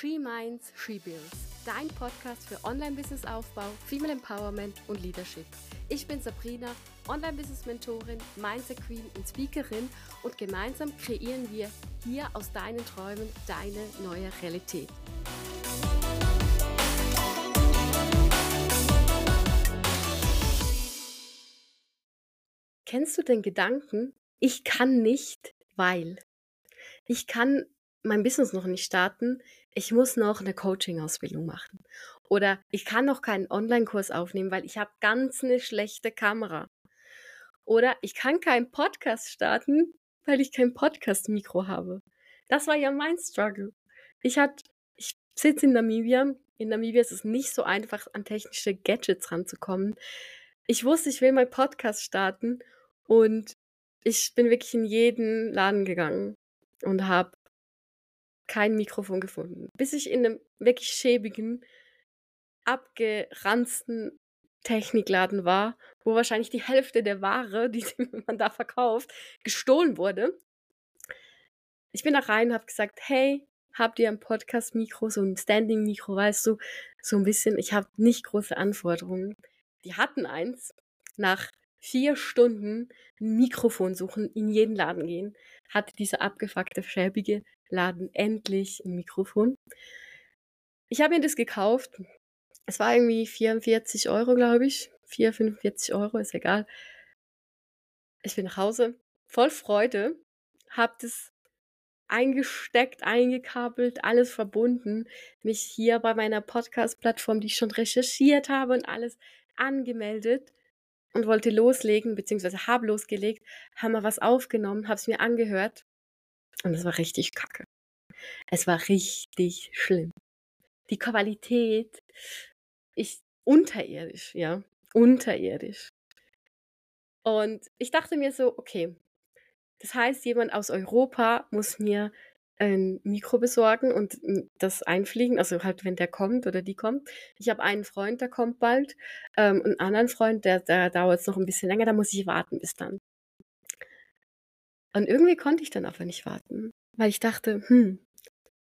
She Minds, She Builds, dein Podcast für Online-Business-Aufbau, Female Empowerment und Leadership. Ich bin Sabrina, Online-Business-Mentorin, Mindset Queen und Speakerin und gemeinsam kreieren wir hier aus deinen Träumen deine neue Realität. Kennst du den Gedanken, ich kann nicht, weil? Ich kann mein Business noch nicht starten, ich muss noch eine Coaching-Ausbildung machen. Oder ich kann noch keinen Online-Kurs aufnehmen, weil ich habe ganz eine schlechte Kamera. Oder ich kann keinen Podcast starten, weil ich kein Podcast-Mikro habe. Das war ja mein Struggle. Ich ich sitze in Namibia. In Namibia ist es nicht so einfach, an technische Gadgets ranzukommen. Ich wusste, ich will meinen Podcast starten und ich bin wirklich in jeden Laden gegangen und habe kein Mikrofon gefunden. Bis ich in einem wirklich schäbigen, abgeranzten Technikladen war, wo wahrscheinlich die Hälfte der Ware, die man da verkauft, gestohlen wurde. Ich bin da rein und habe gesagt, hey, habt ihr ein Podcast-Mikro, so ein Standing-Mikro, weißt du, so ein bisschen, ich habe nicht große Anforderungen. Die hatten eins. Nach vier Stunden ein Mikrofon suchen, in jeden Laden gehen, hatte dieser abgefuckte, schäbige Laden endlich ein Mikrofon. Ich habe mir das gekauft. Es war irgendwie 44 Euro, glaube ich. 4, 45 Euro, ist egal. Ich bin nach Hause, voll Freude, habe das eingesteckt, eingekabelt, alles verbunden, mich hier bei meiner Podcast-Plattform, die ich schon recherchiert habe und alles angemeldet und wollte loslegen, beziehungsweise habe losgelegt, haben wir was aufgenommen, habe es mir angehört und es war richtig kacke. Es war richtig schlimm. Die Qualität ist unterirdisch, ja, unterirdisch. Und ich dachte mir so, okay, das heißt, jemand aus Europa muss mir ein Mikro besorgen und das einfliegen, also halt, wenn der kommt oder die kommt. Ich habe einen Freund, der kommt bald, ähm, einen anderen Freund, der, der dauert es noch ein bisschen länger, da muss ich warten bis dann. Und irgendwie konnte ich dann aber nicht warten, weil ich dachte, hm,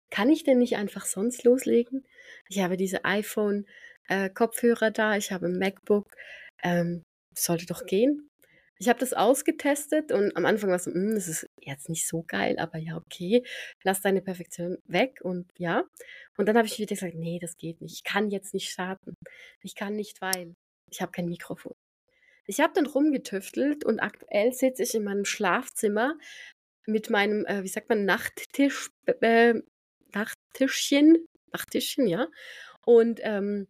kann ich denn nicht einfach sonst loslegen? Ich habe diese iPhone-Kopfhörer äh, da, ich habe ein MacBook, ähm, sollte doch gehen. Ich habe das ausgetestet und am Anfang war es so, hm, das ist jetzt nicht so geil, aber ja, okay, lass deine Perfektion weg und ja. Und dann habe ich wieder gesagt, nee, das geht nicht. Ich kann jetzt nicht starten. Ich kann nicht, weil ich habe kein Mikrofon. Ich habe dann rumgetüftelt und aktuell sitze ich in meinem Schlafzimmer mit meinem, äh, wie sagt man, Nachttisch, äh, Nachttischchen, Nachttischchen, ja. Und ähm,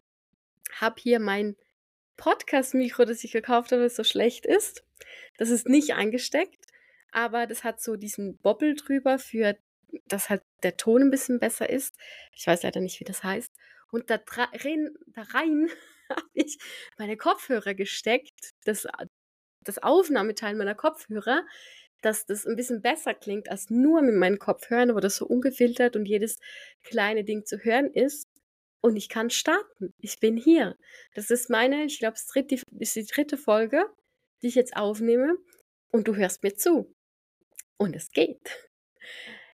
habe hier mein Podcast-Mikro, das ich gekauft habe, das so schlecht ist. Das ist nicht eingesteckt, aber das hat so diesen Bobbel drüber, für dass halt der Ton ein bisschen besser ist. Ich weiß leider nicht, wie das heißt. Und da, rein, da rein habe ich meine Kopfhörer gesteckt, das, das Aufnahmeteil meiner Kopfhörer, dass das ein bisschen besser klingt als nur mit meinen Kopfhörern, wo das so ungefiltert und jedes kleine Ding zu hören ist und ich kann starten. Ich bin hier. Das ist meine, ich glaube, es ist die dritte Folge, die ich jetzt aufnehme und du hörst mir zu. Und es geht.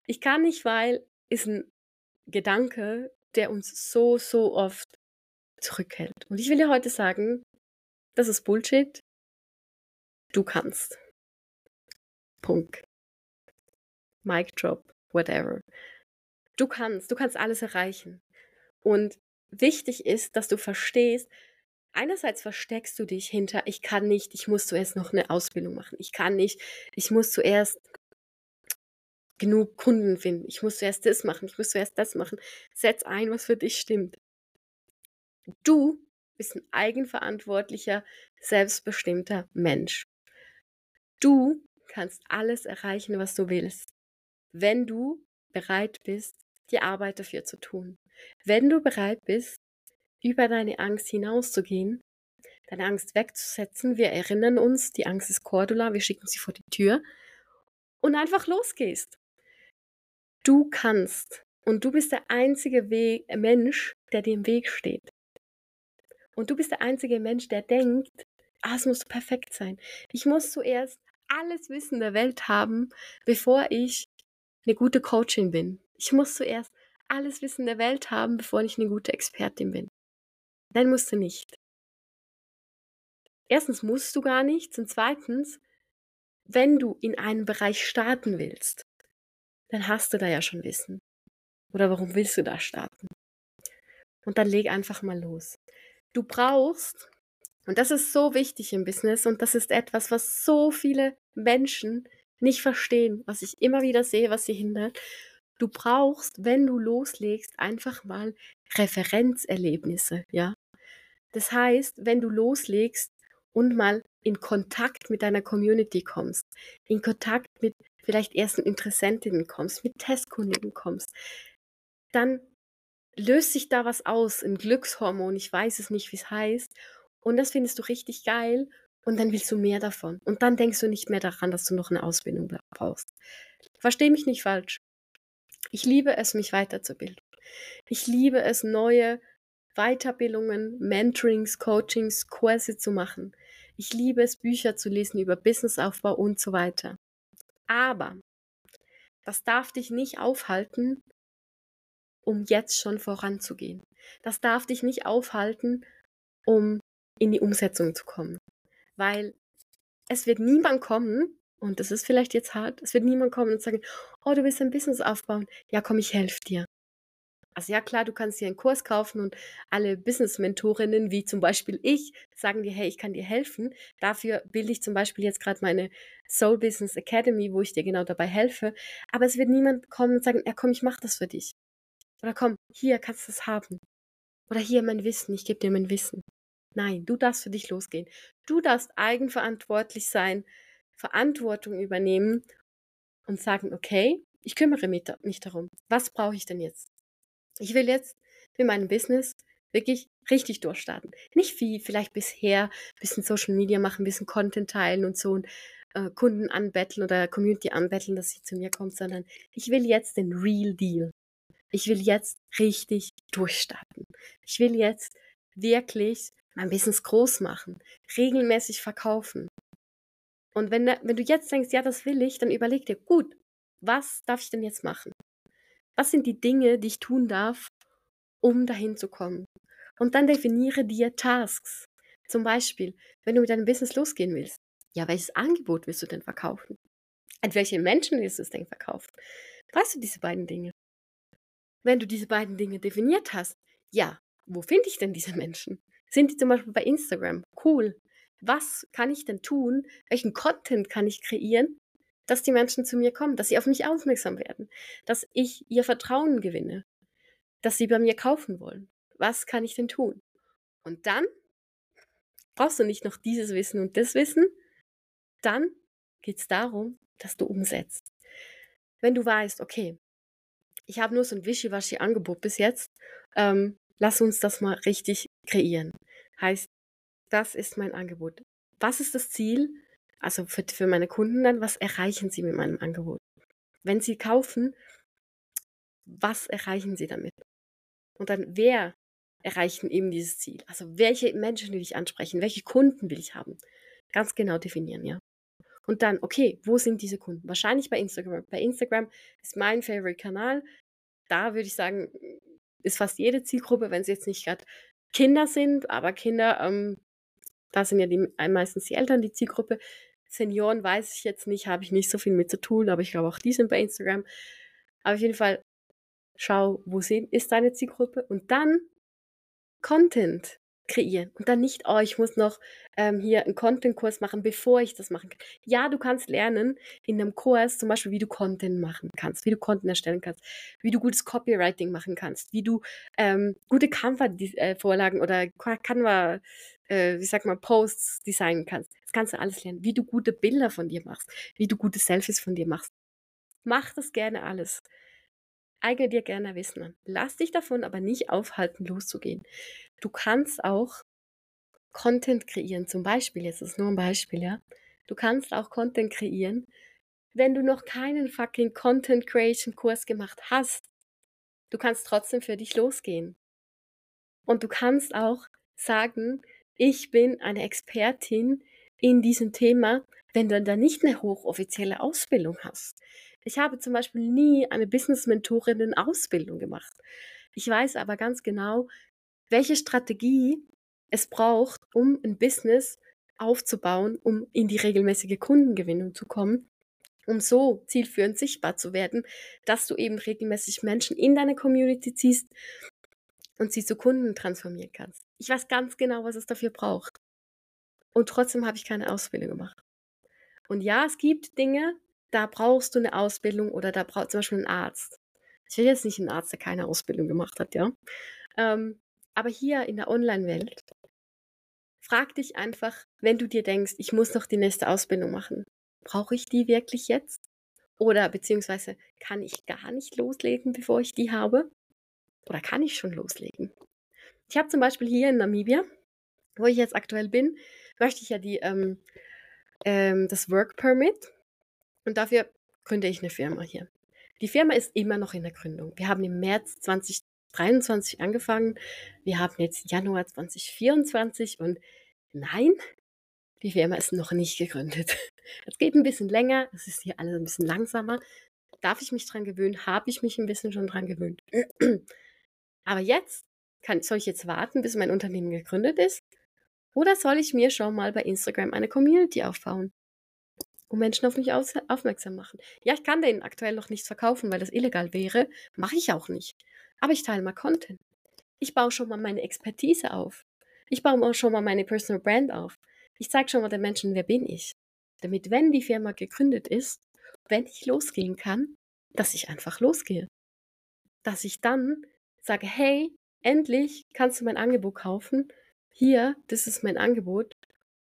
Ich kann nicht, weil ist ein Gedanke, der uns so, so oft zurückhält. Und ich will dir heute sagen, das ist Bullshit. Du kannst. Punkt. Mic drop, whatever. Du kannst, du kannst alles erreichen. Und wichtig ist, dass du verstehst, einerseits versteckst du dich hinter, ich kann nicht, ich muss zuerst noch eine Ausbildung machen, ich kann nicht, ich muss zuerst genug Kunden finden, ich muss zuerst das machen, ich muss zuerst das machen. Setz ein, was für dich stimmt. Du bist ein eigenverantwortlicher, selbstbestimmter Mensch. Du kannst alles erreichen, was du willst, wenn du bereit bist, die Arbeit dafür zu tun. Wenn du bereit bist, über deine Angst hinauszugehen, deine Angst wegzusetzen, wir erinnern uns, die Angst ist Cordula, wir schicken sie vor die Tür und einfach losgehst. Du kannst und du bist der einzige Weg, Mensch, der dir im Weg steht. Und du bist der einzige Mensch, der denkt, ah, es muss perfekt sein. Ich muss zuerst alles Wissen der Welt haben, bevor ich eine gute Coachin bin. Ich muss zuerst alles Wissen der Welt haben, bevor ich eine gute Expertin bin. Nein, musst du nicht. Erstens musst du gar nichts und zweitens, wenn du in einem Bereich starten willst, dann hast du da ja schon Wissen. Oder warum willst du da starten? Und dann leg einfach mal los. Du brauchst, und das ist so wichtig im Business und das ist etwas, was so viele Menschen nicht verstehen, was ich immer wieder sehe, was sie hindert. Du brauchst, wenn du loslegst, einfach mal Referenzerlebnisse, ja. Das heißt, wenn du loslegst und mal in Kontakt mit deiner Community kommst, in Kontakt mit vielleicht ersten Interessentinnen kommst, mit Testkundigen kommst, dann löst sich da was aus, ein Glückshormon, ich weiß es nicht, wie es heißt, und das findest du richtig geil und dann willst du mehr davon. Und dann denkst du nicht mehr daran, dass du noch eine Ausbildung brauchst. Versteh mich nicht falsch. Ich liebe es, mich weiterzubilden. Ich liebe es, neue Weiterbildungen, Mentorings, Coachings, Kurse zu machen. Ich liebe es, Bücher zu lesen über Businessaufbau und so weiter. Aber das darf dich nicht aufhalten, um jetzt schon voranzugehen. Das darf dich nicht aufhalten, um in die Umsetzung zu kommen. Weil es wird niemand kommen, und das ist vielleicht jetzt hart, es wird niemand kommen und sagen, oh, du willst ein Business aufbauen. Ja, komm, ich helfe dir. Also ja klar, du kannst dir einen Kurs kaufen und alle Business-Mentorinnen, wie zum Beispiel ich, sagen dir, hey, ich kann dir helfen. Dafür bilde ich zum Beispiel jetzt gerade meine Soul Business Academy, wo ich dir genau dabei helfe. Aber es wird niemand kommen und sagen, ja komm, ich mache das für dich. Oder komm, hier kannst du es haben. Oder hier mein Wissen, ich gebe dir mein Wissen. Nein, du darfst für dich losgehen. Du darfst eigenverantwortlich sein, Verantwortung übernehmen und sagen, okay, ich kümmere mich darum. Was brauche ich denn jetzt? Ich will jetzt mit meinem Business wirklich richtig durchstarten. Nicht wie vielleicht bisher, ein bisschen Social Media machen, ein bisschen Content teilen und so und äh, Kunden anbetteln oder Community anbetteln, dass sie zu mir kommt, sondern ich will jetzt den Real Deal. Ich will jetzt richtig durchstarten. Ich will jetzt wirklich mein Business groß machen, regelmäßig verkaufen. Und wenn, wenn du jetzt denkst, ja, das will ich, dann überleg dir, gut, was darf ich denn jetzt machen? Was sind die Dinge, die ich tun darf, um dahin zu kommen? Und dann definiere dir Tasks. Zum Beispiel, wenn du mit deinem Business losgehen willst, ja, welches Angebot willst du denn verkaufen? An welche Menschen willst du es denn verkaufen? Weißt du diese beiden Dinge? Wenn du diese beiden Dinge definiert hast, ja, wo finde ich denn diese Menschen? Sind die zum Beispiel bei Instagram? Cool. Was kann ich denn tun? Welchen Content kann ich kreieren, dass die Menschen zu mir kommen, dass sie auf mich aufmerksam werden, dass ich ihr Vertrauen gewinne, dass sie bei mir kaufen wollen? Was kann ich denn tun? Und dann brauchst du nicht noch dieses Wissen und das Wissen. Dann geht es darum, dass du umsetzt. Wenn du weißt, okay, ich habe nur so ein Wischiwaschi-Angebot bis jetzt. Ähm, lass uns das mal richtig kreieren. Heißt, das ist mein Angebot. Was ist das Ziel? Also für, für meine Kunden dann, was erreichen sie mit meinem Angebot? Wenn sie kaufen, was erreichen sie damit? Und dann, wer erreichen eben dieses Ziel? Also welche Menschen will ich ansprechen? Welche Kunden will ich haben? Ganz genau definieren, ja. Und dann, okay, wo sind diese Kunden? Wahrscheinlich bei Instagram. Bei Instagram ist mein Favorite-Kanal. Da würde ich sagen, ist fast jede Zielgruppe, wenn sie jetzt nicht gerade Kinder sind, aber Kinder, ähm, da sind ja die, meistens die Eltern die Zielgruppe. Senioren weiß ich jetzt nicht, habe ich nicht so viel mit zu tun, aber ich glaube auch die sind bei Instagram. Aber auf jeden Fall, schau, wo ist deine Zielgruppe und dann Content kreieren und dann nicht, oh, ich muss noch ähm, hier einen Content-Kurs machen, bevor ich das machen kann. Ja, du kannst lernen in einem Kurs zum Beispiel, wie du Content machen kannst, wie du Content erstellen kannst, wie du gutes Copywriting machen kannst, wie du ähm, gute Canva-Vorlagen oder Canva, äh, wie sag mal, Posts designen kannst. Das kannst du alles lernen, wie du gute Bilder von dir machst, wie du gute Selfies von dir machst. Mach das gerne alles. Eigne dir gerne Wissen an. Lass dich davon aber nicht aufhalten, loszugehen. Du kannst auch Content kreieren, zum Beispiel, jetzt ist nur ein Beispiel, ja. Du kannst auch Content kreieren, wenn du noch keinen fucking Content Creation Kurs gemacht hast. Du kannst trotzdem für dich losgehen. Und du kannst auch sagen, ich bin eine Expertin in diesem Thema, wenn du dann nicht eine hochoffizielle Ausbildung hast. Ich habe zum Beispiel nie eine Business-Mentorinnen-Ausbildung gemacht. Ich weiß aber ganz genau, welche Strategie es braucht, um ein Business aufzubauen, um in die regelmäßige Kundengewinnung zu kommen, um so zielführend sichtbar zu werden, dass du eben regelmäßig Menschen in deine Community ziehst und sie zu Kunden transformieren kannst. Ich weiß ganz genau, was es dafür braucht. Und trotzdem habe ich keine Ausbildung gemacht. Und ja, es gibt Dinge, da brauchst du eine Ausbildung oder da braucht zum Beispiel einen Arzt. Ich will jetzt nicht einen Arzt, der keine Ausbildung gemacht hat, ja. Ähm, aber hier in der Online-Welt, frag dich einfach, wenn du dir denkst, ich muss noch die nächste Ausbildung machen, brauche ich die wirklich jetzt? Oder beziehungsweise kann ich gar nicht loslegen, bevor ich die habe? Oder kann ich schon loslegen? Ich habe zum Beispiel hier in Namibia, wo ich jetzt aktuell bin, möchte ich ja die, ähm, ähm, das Work Permit und dafür gründe ich eine Firma hier. Die Firma ist immer noch in der Gründung. Wir haben im März 2023 angefangen. Wir haben jetzt Januar 2024 und nein, die Firma ist noch nicht gegründet. Es geht ein bisschen länger, es ist hier alles ein bisschen langsamer. Darf ich mich dran gewöhnen? Habe ich mich ein bisschen schon dran gewöhnt. Aber jetzt kann, soll ich jetzt warten, bis mein Unternehmen gegründet ist? Oder soll ich mir schon mal bei Instagram eine Community aufbauen? Und Menschen auf mich aufmerksam machen. Ja, ich kann denen aktuell noch nichts verkaufen, weil das illegal wäre. Mache ich auch nicht. Aber ich teile mal Content. Ich baue schon mal meine Expertise auf. Ich baue auch schon mal meine Personal Brand auf. Ich zeige schon mal den Menschen, wer bin ich. Damit, wenn die Firma gegründet ist, wenn ich losgehen kann, dass ich einfach losgehe. Dass ich dann sage, hey, endlich kannst du mein Angebot kaufen. Hier, das ist mein Angebot.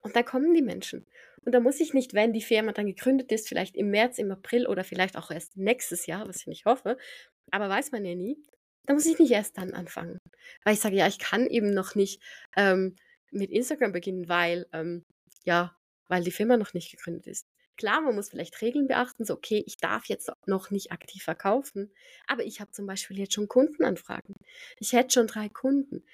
Und dann kommen die Menschen. Und da muss ich nicht, wenn die Firma dann gegründet ist, vielleicht im März, im April oder vielleicht auch erst nächstes Jahr, was ich nicht hoffe, aber weiß man ja nie, da muss ich nicht erst dann anfangen. Weil ich sage, ja, ich kann eben noch nicht ähm, mit Instagram beginnen, weil, ähm, ja, weil die Firma noch nicht gegründet ist. Klar, man muss vielleicht Regeln beachten, so, okay, ich darf jetzt noch nicht aktiv verkaufen, aber ich habe zum Beispiel jetzt schon Kundenanfragen. Ich hätte schon drei Kunden,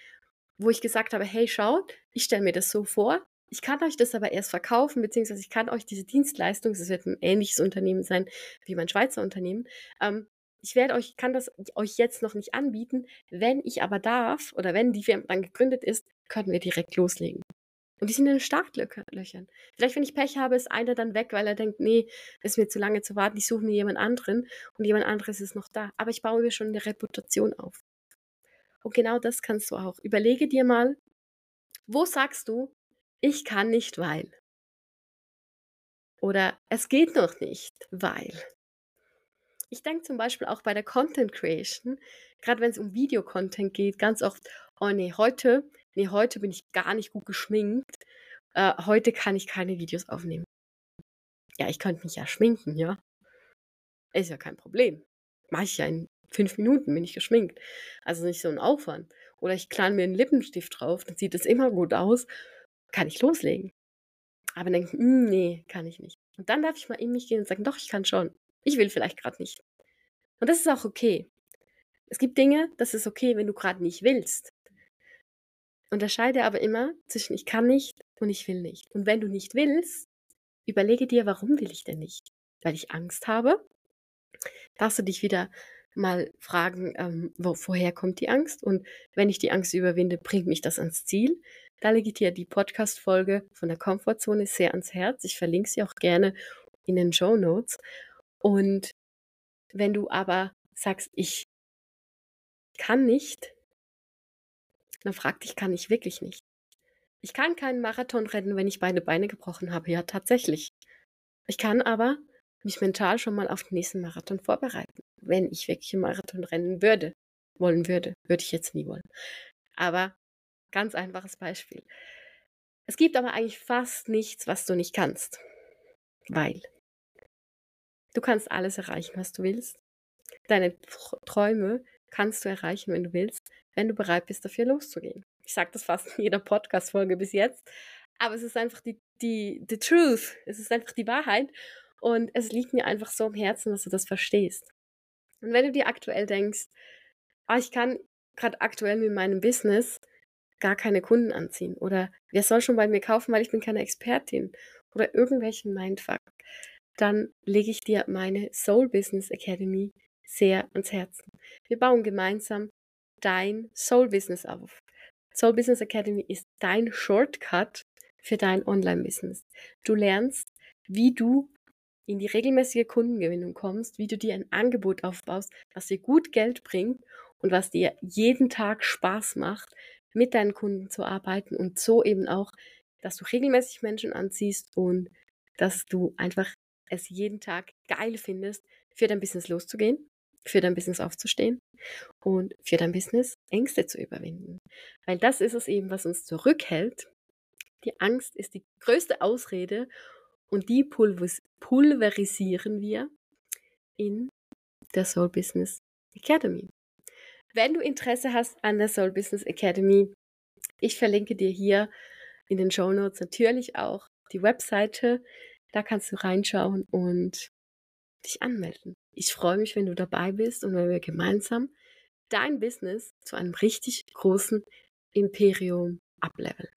wo ich gesagt habe, hey, schaut, ich stelle mir das so vor, ich kann euch das aber erst verkaufen, beziehungsweise ich kann euch diese Dienstleistung, es wird ein ähnliches Unternehmen sein wie mein Schweizer Unternehmen, ähm, ich werde euch, kann das euch jetzt noch nicht anbieten. Wenn ich aber darf oder wenn die Firma dann gegründet ist, können wir direkt loslegen. Und die sind in den Startlöchern. Vielleicht, wenn ich Pech habe, ist einer dann weg, weil er denkt, nee, ist mir zu lange zu warten, ich suche mir jemand anderen und jemand anderes ist noch da. Aber ich baue mir schon eine Reputation auf. Und genau das kannst du auch. Überlege dir mal, wo sagst du, ich kann nicht, weil. Oder es geht noch nicht, weil. Ich denke zum Beispiel auch bei der Content Creation, gerade wenn es um Videocontent geht, ganz oft, oh nee, heute, nee, heute bin ich gar nicht gut geschminkt. Äh, heute kann ich keine Videos aufnehmen. Ja, ich könnte mich ja schminken, ja. Ist ja kein Problem. Mache ich ja in fünf Minuten, bin ich geschminkt. Also nicht so ein Aufwand. Oder ich klane mir einen Lippenstift drauf, dann sieht es immer gut aus kann ich loslegen. Aber denke, hm, nee, kann ich nicht. Und dann darf ich mal in mich gehen und sagen, doch, ich kann schon. Ich will vielleicht gerade nicht. Und das ist auch okay. Es gibt Dinge, das ist okay, wenn du gerade nicht willst. Unterscheide aber immer zwischen ich kann nicht und ich will nicht. Und wenn du nicht willst, überlege dir, warum will ich denn nicht? Weil ich Angst habe? Darfst du dich wieder mal fragen, ähm, wo, woher kommt die Angst? Und wenn ich die Angst überwinde, bringt mich das ans Ziel? Da ich dir die Podcast-Folge von der Komfortzone sehr ans Herz. Ich verlinke sie auch gerne in den Show Notes. Und wenn du aber sagst, ich kann nicht, dann frag dich, kann ich wirklich nicht? Ich kann keinen Marathon rennen, wenn ich beide Beine gebrochen habe. Ja, tatsächlich. Ich kann aber mich mental schon mal auf den nächsten Marathon vorbereiten, wenn ich wirklich einen Marathon rennen würde, wollen würde. Würde ich jetzt nie wollen. Aber Ganz einfaches Beispiel. Es gibt aber eigentlich fast nichts, was du nicht kannst. Weil du kannst alles erreichen, was du willst. Deine Träume kannst du erreichen, wenn du willst, wenn du bereit bist, dafür loszugehen. Ich sage das fast in jeder Podcast-Folge bis jetzt, aber es ist einfach die, die, the truth. Es ist einfach die Wahrheit. Und es liegt mir einfach so am Herzen, dass du das verstehst. Und wenn du dir aktuell denkst, oh, ich kann gerade aktuell mit meinem Business gar keine Kunden anziehen oder wer soll schon bei mir kaufen, weil ich bin keine Expertin oder irgendwelchen Mindfuck. Dann lege ich dir meine Soul Business Academy sehr ans Herzen. Wir bauen gemeinsam dein Soul Business auf. Soul Business Academy ist dein Shortcut für dein Online-Business. Du lernst, wie du in die regelmäßige Kundengewinnung kommst, wie du dir ein Angebot aufbaust, was dir gut Geld bringt und was dir jeden Tag Spaß macht, mit deinen Kunden zu arbeiten und so eben auch, dass du regelmäßig Menschen anziehst und dass du einfach es jeden Tag geil findest, für dein Business loszugehen, für dein Business aufzustehen und für dein Business Ängste zu überwinden. Weil das ist es eben, was uns zurückhält. Die Angst ist die größte Ausrede und die pulverisieren wir in der Soul Business Academy. Wenn du Interesse hast an der Soul Business Academy, ich verlinke dir hier in den Show Notes natürlich auch die Webseite. Da kannst du reinschauen und dich anmelden. Ich freue mich, wenn du dabei bist und wenn wir gemeinsam dein Business zu einem richtig großen Imperium ableveln.